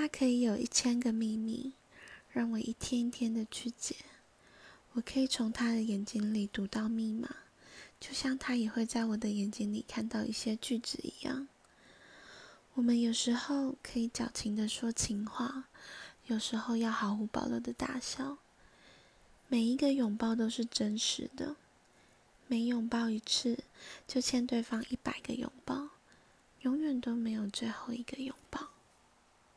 他可以有一千个秘密让我一天一天的去解。我可以从他的眼睛里读到密码就像他也会在我的眼睛里看到一些句子一样。我们有时候可以矫情的说情话有时候要毫无保留的大笑。每一个拥抱都是真实的每拥抱一次就欠对方一百个拥抱永远都没有最后一个拥抱。